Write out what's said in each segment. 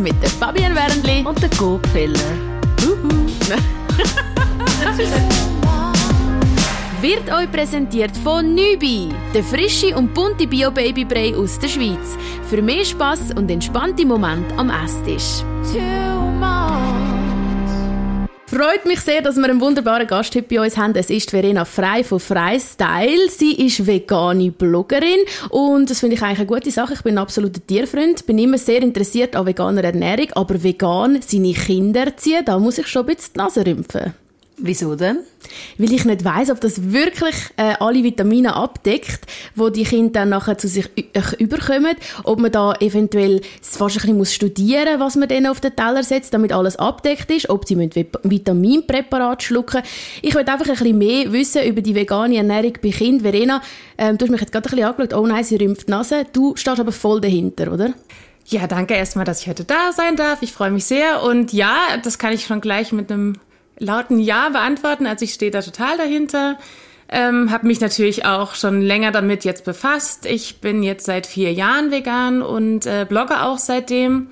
mit der Fabian Wernli und der Gopfeller. Wird euch präsentiert von Nübi, der frische und bunte Bio-Babybrei aus der Schweiz. Für mehr Spass und entspannte Momente am Esstisch. Freut mich sehr, dass wir einen wunderbaren Gast heute bei uns haben. Es ist Verena Frei von Freistyle. Sie ist vegane Bloggerin und das finde ich eigentlich eine gute Sache. Ich bin ein absoluter Tierfreund, bin immer sehr interessiert an veganer Ernährung, aber vegan seine Kinder erziehen, da muss ich schon ein bisschen die Nase rümpfen. Wieso denn? Weil ich nicht weiß, ob das wirklich äh, alle Vitamine abdeckt, wo die Kinder dann nachher zu sich äh, überkommen. Ob man da eventuell fast ein bisschen muss studieren, was man denen auf den Teller setzt, damit alles abdeckt ist. Ob sie mit Vitaminpräparat schlucken. Ich will einfach ein bisschen mehr wissen über die vegane Ernährung bei Kind. Verena, ähm, du hast mich jetzt gerade ein bisschen angeschaut. Oh nein, sie rümpft die Nase. Du stehst aber voll dahinter, oder? Ja, danke erstmal, dass ich heute da sein darf. Ich freue mich sehr. Und ja, das kann ich schon gleich mit einem lauten Ja beantworten. Also ich stehe da total dahinter. Ähm, habe mich natürlich auch schon länger damit jetzt befasst. Ich bin jetzt seit vier Jahren vegan und äh, blogge auch seitdem.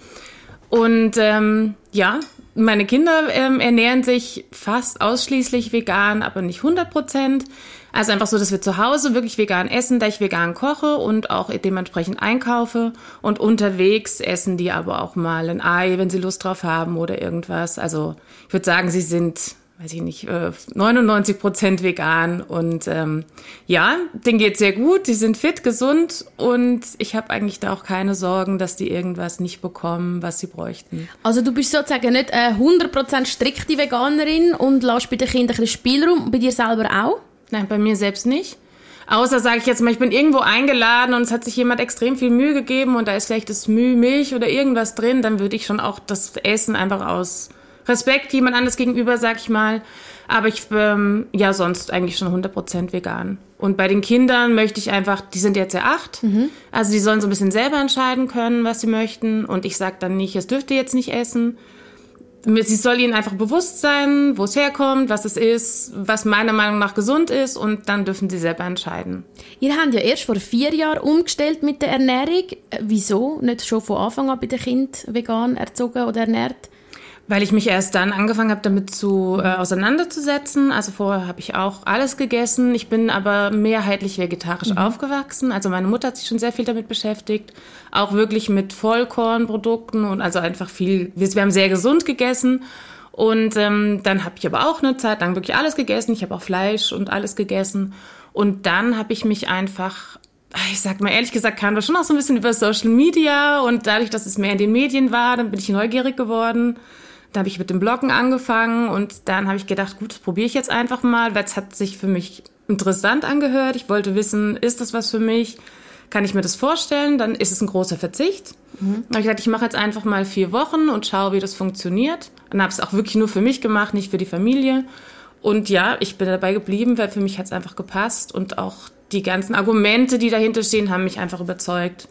Und ähm, ja, meine Kinder ähm, ernähren sich fast ausschließlich vegan, aber nicht 100 Prozent. Also einfach so, dass wir zu Hause wirklich vegan essen, da ich vegan koche und auch dementspreinend einkaufe. Und unterwegs essen die aber auch mal ein Ei, wenn sie Lust drauf haben oder irgendwas. Also ich würde sagen, sie sind weiß ich nicht, 99 äh, Prozent vegan und ähm, ja, denen geht sehr gut, die sind fit, gesund und ich habe eigentlich da auch keine Sorgen, dass die irgendwas nicht bekommen, was sie bräuchten. Also du bist sozusagen nicht eine 100 Prozent strikte Veganerin und lässt bei den Kindern ein bisschen Spielraum, bei dir selber auch? Nein, bei mir selbst nicht. Außer sage ich jetzt mal, ich bin irgendwo eingeladen und es hat sich jemand extrem viel Mühe gegeben und da ist vielleicht das Mühe, Milch oder irgendwas drin, dann würde ich schon auch das Essen einfach aus Respekt jemand anderes gegenüber, sag ich mal. Aber ich, ähm, ja, sonst eigentlich schon 100% vegan. Und bei den Kindern möchte ich einfach, die sind jetzt ja acht, mhm. also die sollen so ein bisschen selber entscheiden können, was sie möchten. Und ich sag dann nicht, es dürft ihr jetzt nicht essen. Sie soll ihnen einfach bewusst sein, wo es herkommt, was es ist, was meiner Meinung nach gesund ist und dann dürfen sie selber entscheiden. Ihr habt ja erst vor vier Jahren umgestellt mit der Ernährung. Äh, wieso? Nicht schon von Anfang an bei den Kindern vegan erzogen oder ernährt? Weil ich mich erst dann angefangen habe, damit zu äh, auseinanderzusetzen. Also vorher habe ich auch alles gegessen. Ich bin aber mehrheitlich vegetarisch mhm. aufgewachsen. Also meine Mutter hat sich schon sehr viel damit beschäftigt. Auch wirklich mit Vollkornprodukten und also einfach viel. Wir, wir haben sehr gesund gegessen. Und ähm, dann habe ich aber auch eine Zeit lang wirklich alles gegessen. Ich habe auch Fleisch und alles gegessen. Und dann habe ich mich einfach ich sag mal ehrlich gesagt, kam das schon auch so ein bisschen über Social Media und dadurch, dass es mehr in den Medien war, dann bin ich neugierig geworden da habe ich mit dem Bloggen angefangen und dann habe ich gedacht, gut, das probiere ich jetzt einfach mal, weil es hat sich für mich interessant angehört. Ich wollte wissen, ist das was für mich? Kann ich mir das vorstellen? Dann ist es ein großer Verzicht. Mhm. Da habe ich gesagt, ich mache jetzt einfach mal vier Wochen und schaue, wie das funktioniert. Und habe es auch wirklich nur für mich gemacht, nicht für die Familie. Und ja, ich bin dabei geblieben, weil für mich hat es einfach gepasst und auch die ganzen Argumente, die dahinter stehen, haben mich einfach überzeugt.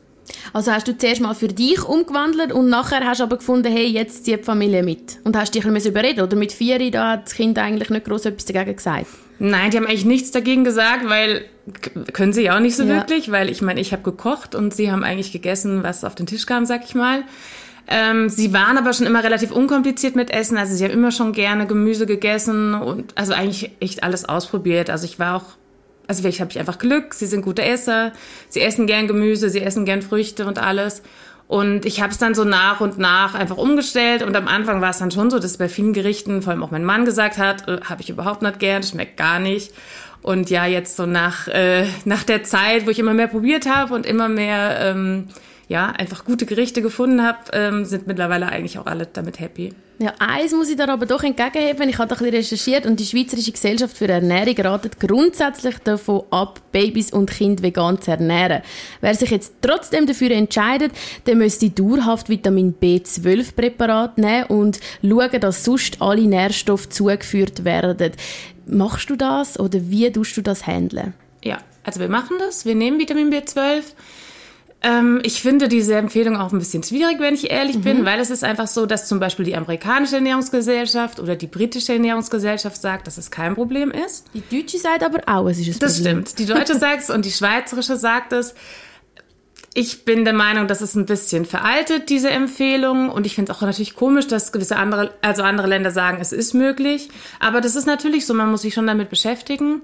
Also hast du zuerst mal für dich umgewandelt und nachher hast du aber gefunden, hey, jetzt zieht die Familie mit. Und hast dich ein bisschen überreden, oder mit vier, da hat das Kind eigentlich nicht groß etwas dagegen gesagt? Nein, die haben eigentlich nichts dagegen gesagt, weil können sie ja auch nicht so ja. wirklich, weil ich meine, ich habe gekocht und sie haben eigentlich gegessen, was auf den Tisch kam, sag ich mal. Ähm, sie waren aber schon immer relativ unkompliziert mit Essen, also sie haben immer schon gerne Gemüse gegessen und also eigentlich echt alles ausprobiert. Also ich war auch also vielleicht habe ich einfach Glück, sie sind gute Esser, sie essen gern Gemüse, sie essen gern Früchte und alles. Und ich habe es dann so nach und nach einfach umgestellt. Und am Anfang war es dann schon so, dass bei vielen Gerichten, vor allem auch mein Mann gesagt hat, äh, habe ich überhaupt nicht gern, schmeckt gar nicht. Und ja, jetzt so nach, äh, nach der Zeit, wo ich immer mehr probiert habe und immer mehr ähm, ja, einfach gute Gerichte gefunden habe, ähm, sind mittlerweile eigentlich auch alle damit happy. Ja, eins muss ich da aber doch entgegenheben. Ich habe da ein bisschen recherchiert und die Schweizerische Gesellschaft für Ernährung ratet grundsätzlich davon ab, Babys und Kinder vegan zu ernähren. Wer sich jetzt trotzdem dafür entscheidet, der müsste dauerhaft Vitamin B12 Präparat nehmen und schauen, dass sonst alle Nährstoffe zugeführt werden. Machst du das oder wie tust du das handeln? Ja, also wir machen das. Wir nehmen Vitamin B12. Ähm, ich finde diese Empfehlung auch ein bisschen schwierig, wenn ich ehrlich mhm. bin, weil es ist einfach so, dass zum Beispiel die amerikanische Ernährungsgesellschaft oder die britische Ernährungsgesellschaft sagt, dass es kein Problem ist. Die deutsche sagt aber auch, es ist ein das Problem. Das stimmt. Die deutsche sagt es und die schweizerische sagt es. ich bin der Meinung, das ist ein bisschen veraltet, diese Empfehlung. Und ich finde es auch natürlich komisch, dass gewisse andere, also andere Länder sagen, es ist möglich. Aber das ist natürlich so, man muss sich schon damit beschäftigen.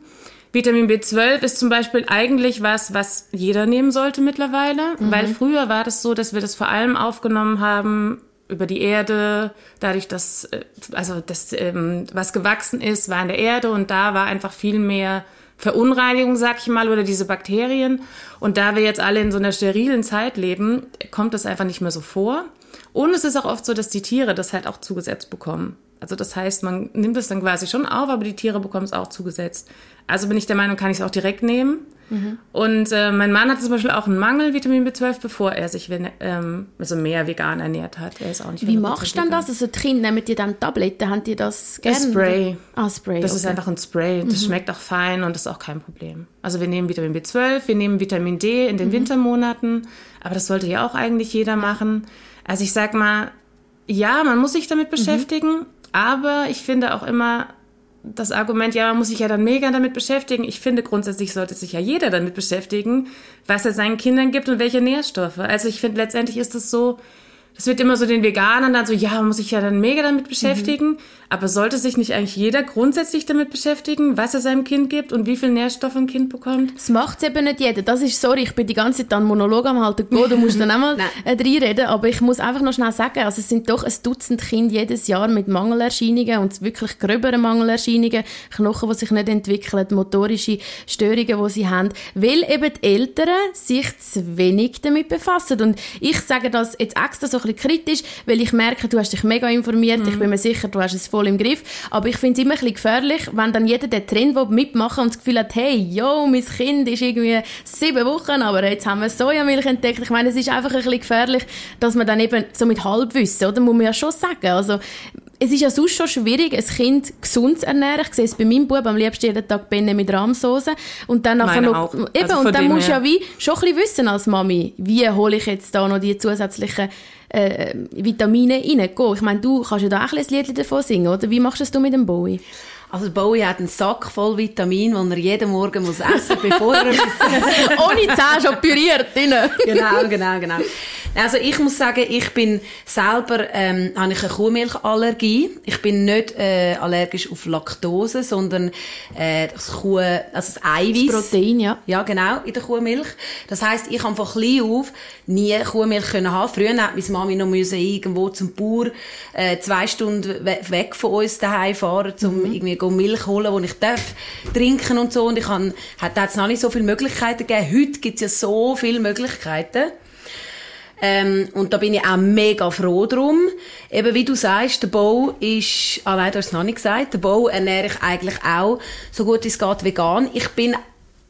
Vitamin B12 ist zum Beispiel eigentlich was, was jeder nehmen sollte mittlerweile. Mhm. Weil früher war das so, dass wir das vor allem aufgenommen haben über die Erde, dadurch, dass, äh, also das, ähm, was gewachsen ist, war in der Erde und da war einfach viel mehr Verunreinigung, sag ich mal, oder diese Bakterien. Und da wir jetzt alle in so einer sterilen Zeit leben, kommt das einfach nicht mehr so vor. Und es ist auch oft so, dass die Tiere das halt auch zugesetzt bekommen. Also das heißt, man nimmt es dann quasi schon auf, aber die Tiere bekommen es auch zugesetzt. Also bin ich der Meinung, kann ich es auch direkt nehmen. Mhm. Und äh, mein Mann hatte zum Beispiel auch einen Mangel Vitamin B12, bevor er sich ähm, also mehr vegan ernährt hat. Er ist auch nicht Wie machst du denn das? Also Kinder nehmen dir dann Tabletten, haben die das gerne? Ein Spray. Ah, Spray. Das okay. ist einfach ein Spray. Das mhm. schmeckt auch fein und ist auch kein Problem. Also wir nehmen Vitamin B12, wir nehmen Vitamin D in den mhm. Wintermonaten, aber das sollte ja auch eigentlich jeder machen. Also ich sag mal, ja, man muss sich damit mhm. Aber ich finde auch immer, das Argument, ja, man muss sich ja dann mega damit beschäftigen. Ich finde, grundsätzlich sollte sich ja jeder damit beschäftigen, was er seinen Kindern gibt und welche Nährstoffe. Also ich finde, letztendlich ist es so, das wird immer so den Veganern dann so, ja, man muss sich ja dann mega damit beschäftigen. Mhm. Aber sollte sich nicht eigentlich jeder grundsätzlich damit beschäftigen, was er seinem Kind gibt und wie viel Nährstoffe ein Kind bekommt? Das macht eben nicht jeder. Das ist, sorry, ich bin die ganze Zeit an Monolog am halten. Go, du musst dann auch mal äh, reinreden. Aber ich muss einfach noch schnell sagen, also es sind doch ein Dutzend Kinder jedes Jahr mit Mangelerscheinungen und wirklich gröberen Mangelerscheinungen, Knochen, die sich nicht entwickeln, motorische Störungen, die sie haben, weil eben die Eltern sich zu wenig damit befassen. Und ich sage das jetzt extra so ein bisschen kritisch, weil ich merke, du hast dich mega informiert, mhm. ich bin mir sicher, du hast es voll im Griff, aber ich finde es immer ein bisschen gefährlich, wenn dann jeder den Trend mitmachen und das Gefühl hat, hey, yo, mein Kind ist irgendwie sieben Wochen, aber jetzt haben wir Sojamilch entdeckt. Ich meine, es ist einfach ein bisschen gefährlich, dass man dann eben so mit Halbwissen, oder, muss man ja schon sagen, also es ist ja sonst schon schwierig, ein Kind gesund zu ernähren. Ich sehe es bei meinem Bub am liebsten jeden Tag Benne mit Rahmsoße. Und dann nachher noch, eben, also und dann musst du ja wie schon ein bisschen wissen als Mami, wie hole ich jetzt da noch die zusätzlichen äh, Vitamine rein. Ich meine, du kannst ja da auch ein Lied davon singen, oder? Wie machst du das mit dem Bowie? Also Bowie hat einen Sack voll Vitamin, den er jeden Morgen muss essen muss, bevor er... Ohne Zähne schon püriert. genau, genau, genau. Also ich muss sagen, ich bin selber, ähm, habe ich eine Kuhmilchallergie. Ich bin nicht äh, allergisch auf Laktose, sondern äh, das Kuh, also das Eiweiß. Das Protein, ja. Ja, genau, in der Kuhmilch. Das heisst, ich habe von klein auf nie Kuhmilch können haben. Früher hat meine Mami noch müssen irgendwo zum Bauer äh, zwei Stunden we weg von uns daheim fahren, um mhm. irgendwie Milch holen, die ich darf trinken und so. Und ich habe, hat es noch nicht so viele Möglichkeiten gegeben. Heute gibt es ja so viele Möglichkeiten. Ähm, und da bin ich auch mega froh drum. Eben wie du sagst, der Bau ist, ah nein, du hast es noch nicht gesagt, der Bau ernähre ich eigentlich auch so gut es geht vegan. Ich bin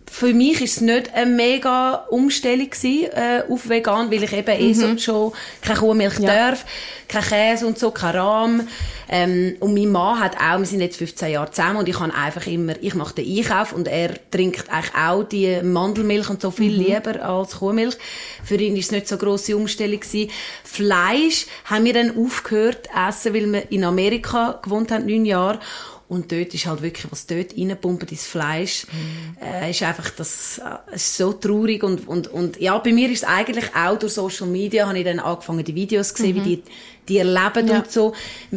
für mich ist es nicht eine mega Umstellung gewesen, äh, auf vegan, weil ich eben eh so mhm. schon keine Kuhmilch ja. darf, kein Käse und so, kein Rahm. Ähm, und mein Mann hat auch, wir sind jetzt 15 Jahre zusammen und ich kann einfach immer, ich mache den Einkauf und er trinkt eigentlich auch die Mandelmilch und so viel mhm. lieber als Kuhmilch. Für ihn ist es nicht so eine grosse Umstellung gewesen. Fleisch haben wir dann aufgehört essen, weil wir in Amerika gewohnt haben, neun Jahre. Und dort ist halt wirklich, was dort reinpumpt, ins Fleisch, mhm. äh, ist einfach, das äh, ist so traurig. Und, und, und ja, bei mir ist es eigentlich auch durch Social Media, habe ich dann angefangen, die Videos zu sehen, mhm. wie die, die erleben ja. und so.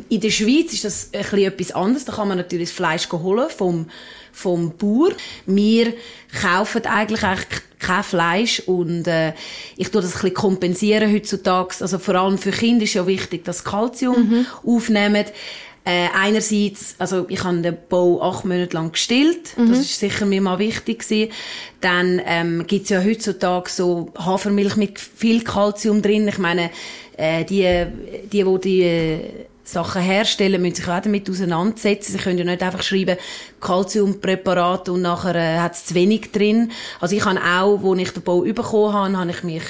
In der Schweiz ist das ein bisschen etwas anderes. Da kann man natürlich das Fleisch holen vom, vom Bauer. Wir kaufen eigentlich, eigentlich kein Fleisch und äh, ich tue das ein bisschen kompensieren heutzutage. Also vor allem für Kinder ist ja wichtig, dass Kalzium mhm. aufnehmen. Äh, einerseits, also ich habe den Bau acht Monate lang gestillt, mhm. das ist sicher mir mal wichtig gewesen. Dann ähm, gibt's ja heutzutage so Hafermilch mit viel Kalzium drin. Ich meine, äh, die, die, wo die äh, Sachen herstellen, müssen sich auch damit auseinandersetzen. Sie können ja nicht einfach schreiben, Calciumpräparat und nachher äh, hat es zu wenig drin. Also ich habe auch, wo ich den Bau bekommen habe, habe ich mich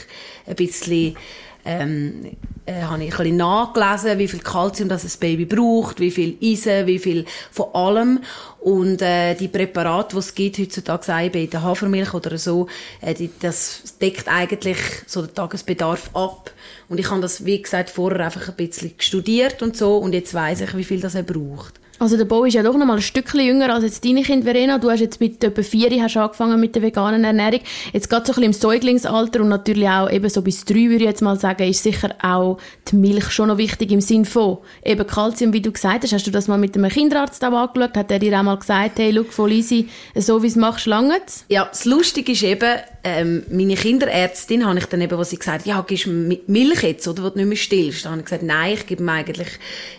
ein bisschen ähm, äh, habe ich ein bisschen nachgelesen, wie viel Kalzium das ein Baby braucht, wie viel Eisen, wie viel von allem. Und äh, die Präparate, die es gibt heutzutage, sei bei der Hafermilch oder so, äh, die, das deckt eigentlich so den Tagesbedarf ab. Und ich habe das, wie gesagt, vorher einfach ein bisschen studiert und so und jetzt weiß ich, wie viel das er braucht. Also der Bo ist ja doch noch mal ein Stückchen jünger als jetzt deine Kind Verena. Du hast jetzt mit etwa vier hast angefangen mit der veganen Ernährung. Jetzt gerade so ein bisschen im Säuglingsalter und natürlich auch eben so bis drei würde ich jetzt mal sagen, ist sicher auch die Milch schon noch wichtig im Sinn von eben Kalzium, wie du gesagt hast. Hast du das mal mit einem Kinderarzt auch angeschaut? Hat er dir auch mal gesagt, hey, schau, voll easy, so wie es machst, lange Ja, das Lustige ist eben, ähm, meine Kinderärztin habe ich dann eben, was sie gesagt ja, gibst du Milch jetzt, oder, wo du nicht mehr stillst? Dann habe ich gesagt, nein, ich gebe mir eigentlich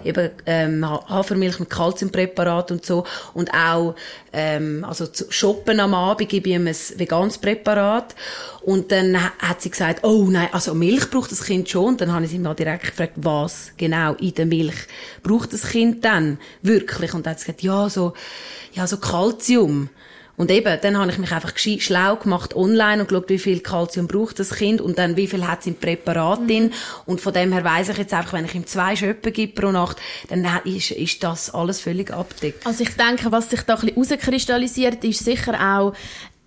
eben ähm, Hafermilch mit Kalziumpräparat und so. Und auch ähm, also zu shoppen am Abend gebe ich ihm ein veganes Präparat. Und dann hat sie gesagt, oh nein, also Milch braucht das Kind schon. Und dann habe ich sie mal direkt gefragt, was genau in der Milch braucht das Kind dann wirklich? Und dann hat sie gesagt, ja, so ja, so Kalzium. Und eben, dann habe ich mich einfach schlau gemacht online und geschaut, wie viel Kalzium braucht das Kind und dann wie viel hat es im Präparat mhm. drin. Und von dem her weiss ich jetzt einfach, wenn ich ihm zwei Schöppen gebe pro Nacht, dann ist, ist das alles völlig abdeckt. Also ich denke, was sich da ein bisschen rauskristallisiert, ist sicher auch,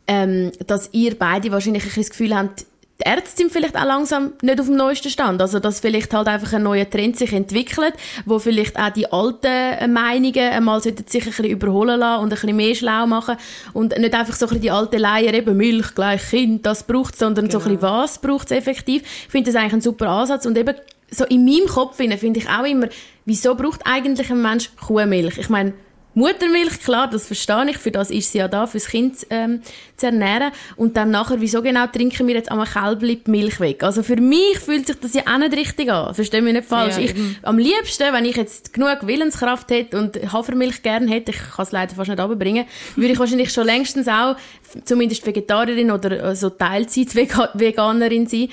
ähm, dass ihr beide wahrscheinlich ein bisschen das Gefühl habt, die Ärzte sind vielleicht auch langsam nicht auf dem neuesten Stand. Also, dass vielleicht halt einfach ein neuer Trend sich entwickelt, wo vielleicht auch die alten Meinungen einmal sich ein bisschen überholen lassen und ein bisschen mehr schlau machen und nicht einfach so ein bisschen die alte Leier, eben Milch gleich Kind, das braucht sondern genau. so ein bisschen was braucht es effektiv. Ich finde das eigentlich ein super Ansatz und eben so in meinem Kopf finde ich auch immer, wieso braucht eigentlich ein Mensch Kuhmilch? Ich meine, Muttermilch, klar, das verstehe ich, für das ist sie ja da, fürs Kind ähm, zu ernähren. Und dann nachher, wieso genau trinken wir jetzt einmal Kälbli die Milch weg? Also für mich fühlt sich das ja auch nicht richtig an. Versteh mich nicht falsch. Ja. Ich, am liebsten, wenn ich jetzt genug Willenskraft hätte und Hafermilch gerne hätte, ich kann es leider fast nicht runterbringen, würde ich wahrscheinlich schon längstens auch zumindest Vegetarierin oder so Teilzeit-Veganerin sein.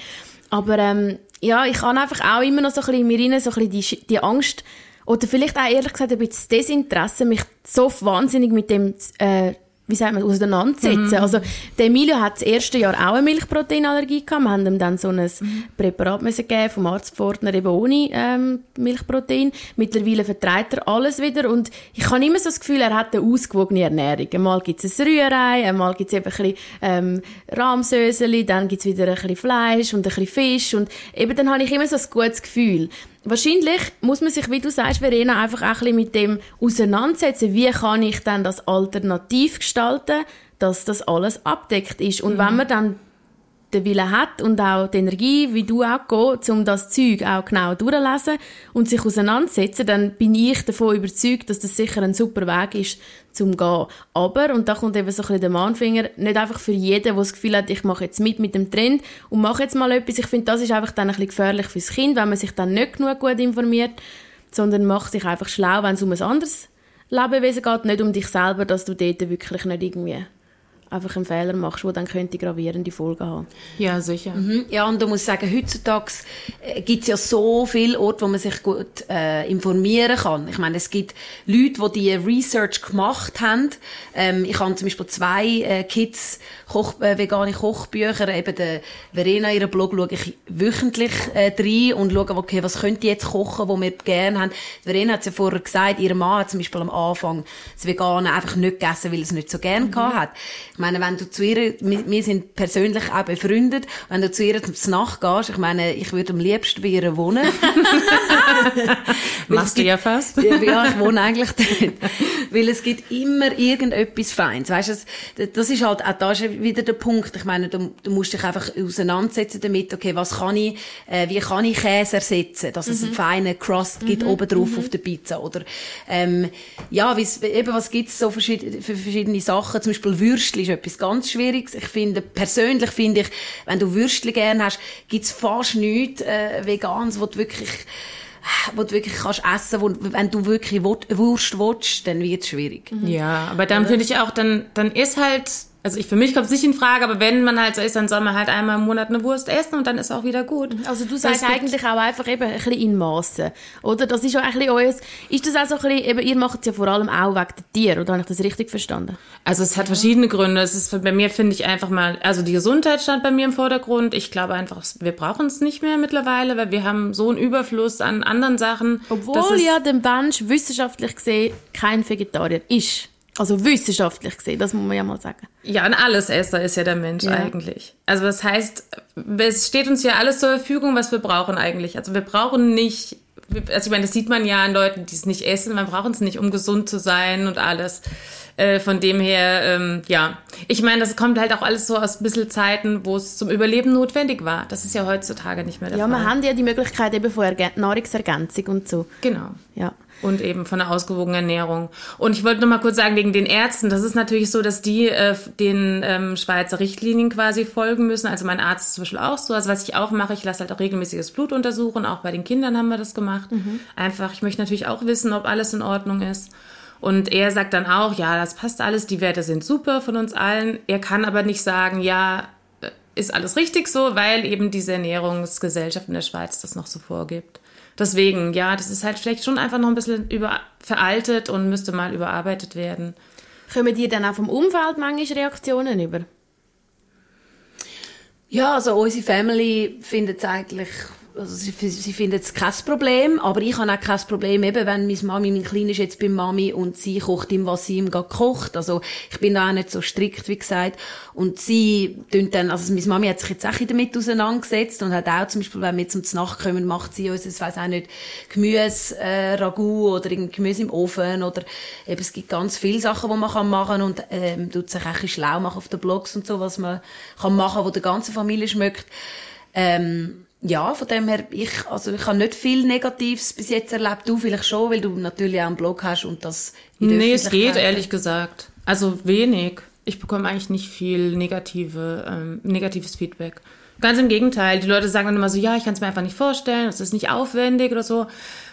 Aber ähm, ja, ich kann einfach auch immer noch so ein bisschen in mir rein, so ein bisschen die, die Angst oder vielleicht auch ehrlich gesagt ein bisschen Desinteresse, mich so wahnsinnig mit dem äh, wie sagt man, auseinandersetzen. Mhm. Also, der Emilio hat das erste Jahr auch eine Milchproteinallergie gehabt. Wir haben ihm dann so ein mhm. Präparat müssen geben vom Arzt eben ohne ähm, Milchprotein. Mittlerweile vertreibt er alles wieder und ich habe immer so das Gefühl, er hat eine ausgewogene Ernährung. Einmal gibt es ein Rührei, einmal gibt es eben ein bisschen ähm, Rahmsöseli, dann gibt es wieder ein bisschen Fleisch und ein bisschen Fisch und eben dann habe ich immer so ein gutes Gefühl wahrscheinlich muss man sich, wie du sagst, Verena, einfach auch ein bisschen mit dem auseinandersetzen, wie kann ich dann das alternativ gestalten, dass das alles abdeckt ist. Und mhm. wenn man dann den Willen hat und auch die Energie, wie du auch gehst, um das Zeug auch genau durchzulesen und sich auseinandersetzen, dann bin ich davon überzeugt, dass das sicher ein super Weg ist, zum gehen. Aber, und da kommt eben so ein bisschen der Mahnfinger, nicht einfach für jeden, der das Gefühl hat, ich mache jetzt mit mit dem Trend und mache jetzt mal etwas. Ich finde, das ist einfach dann ein bisschen gefährlich fürs Kind, wenn man sich dann nicht genug gut informiert, sondern macht sich einfach schlau, wenn es um ein anderes Lebewesen geht, nicht um dich selber, dass du dort wirklich nicht irgendwie einfach einen Fehler machst, der dann könnte gravierende Folgen haben. Ja, sicher. Mhm. Ja, und du musst sagen, heutzutage äh, gibt es ja so viele Orte, wo man sich gut äh, informieren kann. Ich meine, es gibt Leute, die diese Research gemacht haben. Ähm, ich habe zum Beispiel zwei äh, Kids Koch, äh, vegane Kochbücher, eben der Verena, ihren Blog, schaue ich wöchentlich äh, rein und schaue, okay, was könnt ihr jetzt kochen, wo wir gerne haben. Verena hat es ja vorher gesagt, ihre Mann hat zum Beispiel am Anfang das Vegane einfach nicht gegessen, weil er es nicht so gerne mhm. hat. Ich meine, wenn du zu ihr, wir, wir sind persönlich auch befreundet, wenn du zu ihr zum Nacht gehst, ich meine, ich würde am liebsten bei ihr wohnen. Machst du ja fast. ja, ich wohne eigentlich dort. Weil es gibt immer irgendetwas Feins. Weißt du, das ist halt, auch da ist wieder der Punkt. Ich meine, du, du musst dich einfach auseinandersetzen damit, okay, was kann ich, äh, wie kann ich Käse ersetzen, dass es mhm. einen feinen Crust gibt mhm. oben drauf mhm. auf der Pizza. Oder, ähm, ja, eben, was gibt's so für verschiedene Sachen? Zum Beispiel Würstchen ist etwas ganz Schwieriges. Ich finde, persönlich finde ich, wenn du Würstchen gerne hast, gibt's fast nichts äh, Veganes, wo du wirklich wo du wirklich kannst essen, wo, wenn du wirklich Wurst willst, dann wird es schwierig. Ja, aber dann finde ich auch, dann, dann ist halt also ich, für mich kommt es nicht in Frage, aber wenn man halt so ist, dann soll man halt einmal im Monat eine Wurst essen und dann ist auch wieder gut. Also du sagst eigentlich auch einfach eben ein bisschen in Massen, oder? Das ist ja ein bisschen euer, ist das auch so ein bisschen, eben, ihr macht es ja vor allem auch wegen der Tiere, oder habe ich das richtig verstanden? Also es hat verschiedene Gründe. Es ist bei mir finde ich einfach mal, also die Gesundheit stand bei mir im Vordergrund. Ich glaube einfach, wir brauchen es nicht mehr mittlerweile, weil wir haben so einen Überfluss an anderen Sachen. Obwohl ja der Mensch wissenschaftlich gesehen kein Vegetarier ist. Also wissenschaftlich gesehen, das muss man ja mal sagen. Ja, ein Allesesser ist ja der Mensch ja. eigentlich. Also das heißt, es steht uns ja alles zur Verfügung, was wir brauchen eigentlich. Also wir brauchen nicht also ich meine, das sieht man ja an Leuten, die es nicht essen. Man braucht es nicht, um gesund zu sein und alles. Äh, von dem her, ähm, ja. Ich meine, das kommt halt auch alles so aus ein bisschen Zeiten, wo es zum Überleben notwendig war. Das ist ja heutzutage nicht mehr der Ja, Fall. wir haben ja die Möglichkeit eben von Ergän Nahrungsergänzung und so. Genau. Ja. Und eben von einer ausgewogenen Ernährung. Und ich wollte noch mal kurz sagen, wegen den Ärzten, das ist natürlich so, dass die äh, den ähm, Schweizer Richtlinien quasi folgen müssen. Also mein Arzt ist zum Beispiel auch so. Also was ich auch mache, ich lasse halt auch regelmäßiges Blut untersuchen. Auch bei den Kindern haben wir das gemacht. Einfach, ich möchte natürlich auch wissen, ob alles in Ordnung ist. Und er sagt dann auch, ja, das passt alles, die Werte sind super von uns allen. Er kann aber nicht sagen, ja, äh, ist alles richtig so, weil eben diese Ernährungsgesellschaft in der Schweiz das noch so vorgibt. Deswegen, ja, das ist halt vielleicht schon einfach noch ein bisschen über, veraltet und müsste mal überarbeitet werden. Kommen dir dann auch vom Umfeld manchmal Reaktionen über? Ja, also unsere Family findet es eigentlich, also sie, sie findet es kein Problem, aber ich habe auch kein Problem, eben wenn meine Mami, mein Kleiner ist jetzt bei Mami und sie kocht ihm, was sie ihm gerade kocht. Also ich bin da auch nicht so strikt, wie gesagt. Und sie tun dann, also meine Mami hat sich jetzt auch damit auseinandergesetzt und hat auch zum Beispiel, wenn wir zum Nacht kommen, macht sie uns, ich weiss auch nicht, Gemüse, äh, Ragout oder irgendein Gemüse im Ofen oder eben, es gibt ganz viele Sachen, die man kann machen und ähm, tut sich auch ein schlau machen auf den Blogs und so, was man kann machen, wo der ganzen Familie schmeckt. Ähm, ja, von dem her, ich, also ich habe nicht viel Negatives bis jetzt erlebt. Du vielleicht schon, weil du natürlich auch einen Blog hast und das Nee, es geht, ehrlich gesagt. Also wenig. Ich bekomme eigentlich nicht viel negative, ähm, negatives Feedback. Ganz im Gegenteil. Die Leute sagen dann immer so, ja, ich kann es mir einfach nicht vorstellen, das ist nicht aufwendig oder so.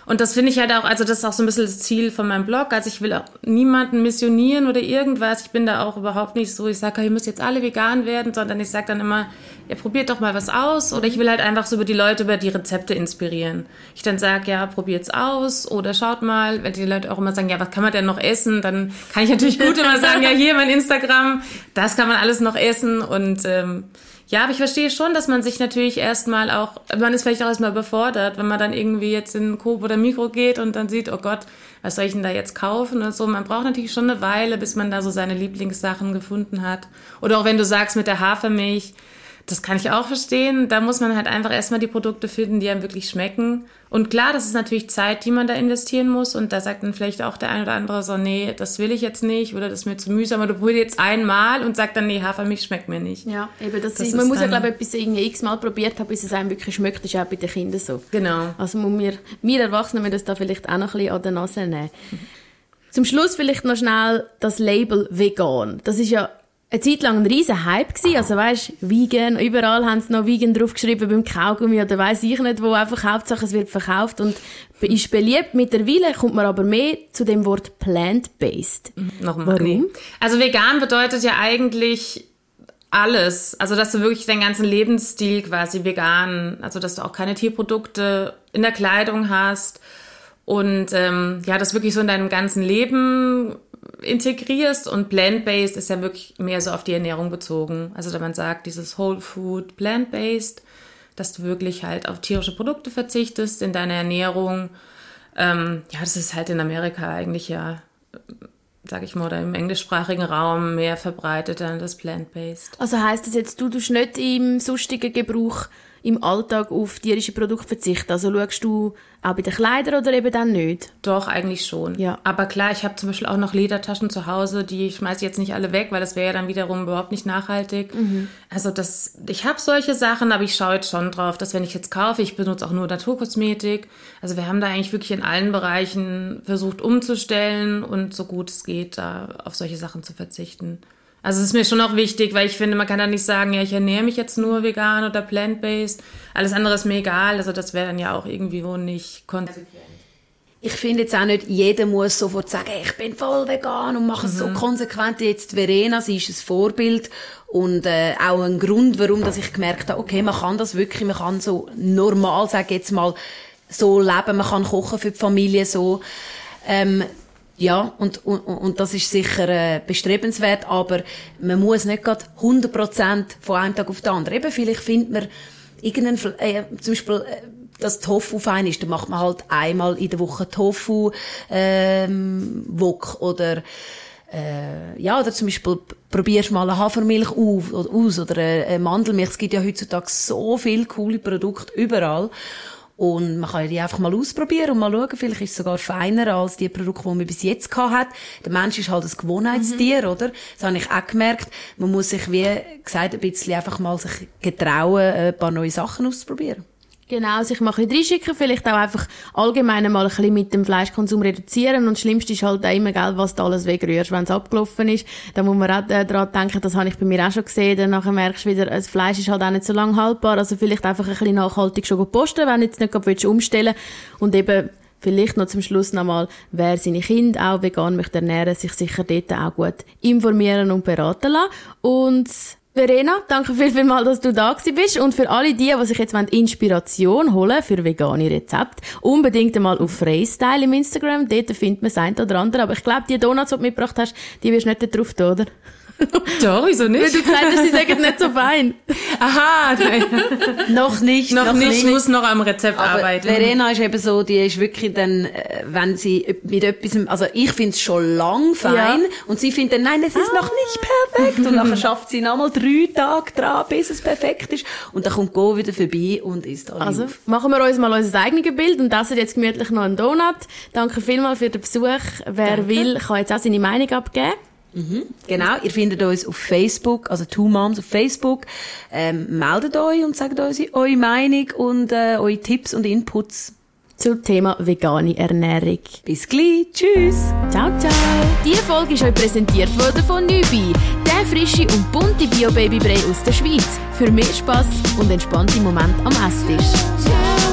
Und das finde ich halt auch, also das ist auch so ein bisschen das Ziel von meinem Blog. Also ich will auch niemanden missionieren oder irgendwas. Ich bin da auch überhaupt nicht so, ich sage, ihr müsst jetzt alle vegan werden, sondern ich sage dann immer, ja, probiert doch mal was aus. Oder ich will halt einfach so über die Leute, über die Rezepte inspirieren. Ich dann sage, ja, probiert's aus oder schaut mal, weil die Leute auch immer sagen, ja, was kann man denn noch essen? Dann kann ich natürlich gut immer sagen, ja, hier mein Instagram, das kann man alles noch essen und ähm, ja, aber ich verstehe schon, dass man sich natürlich erstmal auch, man ist vielleicht auch erstmal überfordert, wenn man dann irgendwie jetzt in Coop oder Mikro geht und dann sieht, oh Gott, was soll ich denn da jetzt kaufen und so. Man braucht natürlich schon eine Weile, bis man da so seine Lieblingssachen gefunden hat. Oder auch wenn du sagst mit der Hafermilch, das kann ich auch verstehen. Da muss man halt einfach erstmal die Produkte finden, die einem wirklich schmecken. Und klar, das ist natürlich Zeit, die man da investieren muss. Und da sagt dann vielleicht auch der ein oder andere so, nee, das will ich jetzt nicht oder das ist mir zu mühsam. Oder du probierst jetzt einmal und sagt dann, nee, Hafermilch schmeckt mir nicht. Ja, eben, das Das ist, man muss ja, glaube ich, etwas irgendwie x-mal probiert haben, bis es einem wirklich schmeckt. Das ist auch bei den Kindern so. Genau. Also muss wir, wir Erwachsenen müssen das da vielleicht auch noch ein bisschen an der Nase nehmen. Zum Schluss vielleicht noch schnell das Label vegan. Das ist ja eine Zeit lang ein riesen Hype gewesen. Also weißt, vegan, überall haben sie noch vegan draufgeschrieben beim Kaugummi oder weiss ich nicht wo. Einfach Hauptsache es wird verkauft und ist beliebt. Mittlerweile kommt man aber mehr zu dem Wort plant-based. Nochmal. Warum? Nee. Also vegan bedeutet ja eigentlich alles. Also, dass du wirklich deinen ganzen Lebensstil quasi vegan, also dass du auch keine Tierprodukte in der Kleidung hast und ähm, ja, das wirklich so in deinem ganzen Leben integrierst und plant-based ist ja wirklich mehr so auf die Ernährung bezogen. Also, da man sagt, dieses Whole Food plant-based, dass du wirklich halt auf tierische Produkte verzichtest in deiner Ernährung. Ähm, ja, das ist halt in Amerika eigentlich ja sag ich mal, oder im englischsprachigen Raum mehr verbreitet dann das Plant-Based. Also heisst das jetzt, du tust nicht im sonstigen Gebrauch im Alltag auf tierische Produkte verzichten? Also schaust du auch bei den Kleidern oder eben dann nicht? Doch, eigentlich schon. Ja. Aber klar, ich habe zum Beispiel auch noch Ledertaschen zu Hause, die schmeiße ich jetzt nicht alle weg, weil das wäre ja dann wiederum überhaupt nicht nachhaltig. Also das, ich habe solche Sachen, aber ich schaue jetzt schon drauf, dass wenn ich jetzt kaufe, ich benutze auch nur Naturkosmetik. Also wir haben da eigentlich wirklich in allen Bereichen versucht umzustellen und so gut es geht, da auf solche Sachen zu verzichten. Also es ist mir schon auch wichtig, weil ich finde, man kann da nicht sagen, ja, ich ernähre mich jetzt nur vegan oder plant-based. Alles andere ist mir egal. Also das wäre dann ja auch irgendwie wo nicht konsequent. Ich finde jetzt auch nicht, jeder muss sofort sagen, ich bin voll vegan und mache es so konsequent. Jetzt Verena, sie ist ein Vorbild und äh, auch ein Grund, warum dass ich gemerkt habe, okay, man kann das wirklich, man kann so normal, sag ich jetzt mal, so leben, man kann kochen für die Familie so. Ähm, ja, und, und, und das ist sicher äh, bestrebenswert, aber man muss nicht gerade 100% von einem Tag auf den anderen. Eben, vielleicht findet man irgendeinen, äh, zum Beispiel, äh, das Tofu fein ist, dann macht man halt einmal in der Woche Tofu, ähm, Wok oder, äh, ja, oder zum Beispiel probierst mal eine Hafermilch auf, oder, aus oder eine Mandelmilch. Es gibt ja heutzutage so viele coole Produkte überall. Und man kann die einfach mal ausprobieren und mal schauen, vielleicht ist es sogar feiner als die Produkte, die man bis jetzt gehabt hat. Der Mensch ist halt ein Gewohnheitstier, mhm. oder? Das habe ich auch gemerkt. Man muss sich, wie gesagt, ein bisschen einfach mal sich getrauen, ein paar neue Sachen auszuprobieren. Genau, sich mal ein bisschen reinschicken, vielleicht auch einfach allgemein mal ein bisschen mit dem Fleischkonsum reduzieren und das Schlimmste ist halt auch immer, gell, was du alles wegrührst, wenn es abgelaufen ist. Da muss man auch äh, daran denken, das habe ich bei mir auch schon gesehen, dann merkst du wieder, das Fleisch ist halt auch nicht so lange haltbar, also vielleicht einfach ein bisschen nachhaltig schon posten, wenn du jetzt nicht gerade umstellen willst und eben vielleicht noch zum Schluss nochmal, wer seine Kinder auch vegan möchte ernähren, sich sicher dort auch gut informieren und beraten lassen. Und Verena, danke viel, viel mal, dass du da bist. Und für alle die, die sich jetzt Inspiration holen für vegane Rezepte, unbedingt einmal auf Freestyle im Instagram. Dort findet man das eine oder andere. Aber ich glaube, die Donuts, die du mitgebracht hast, die wirst du nicht drauf tun, oder? Doch, wieso nicht? Weil du gesagt hast, sie sagen nicht so fein. Aha, nein. noch nicht. Noch, noch nicht, ich muss noch am Rezept Aber arbeiten. Verena ist eben so, die ist wirklich dann, äh, wenn sie mit etwas, also ich finde es schon lang fein ja. und sie findet dann, nein, es ist ah. noch nicht perfekt und dann schafft sie nochmal drei Tage dran, bis es perfekt ist und dann kommt Go wieder vorbei und isst alle Also, auf. machen wir uns mal unser eigenes Bild und essen jetzt gemütlich noch einen Donut. Danke vielmals für den Besuch. Wer Danke. will, kann jetzt auch seine Meinung abgeben. Mhm, genau, ihr findet uns auf Facebook, also Two Moms auf Facebook. Ähm, meldet euch und sagt uns eure Meinung und äh, eure Tipps und Inputs zum Thema vegane Ernährung. Bis gleich, tschüss. Ciao, ciao. Diese Folge ist euch präsentiert worden von Nübi, der frische und bunte Bio-Baby-Brei aus der Schweiz. Für mehr Spass und entspannte Momente am Esstisch.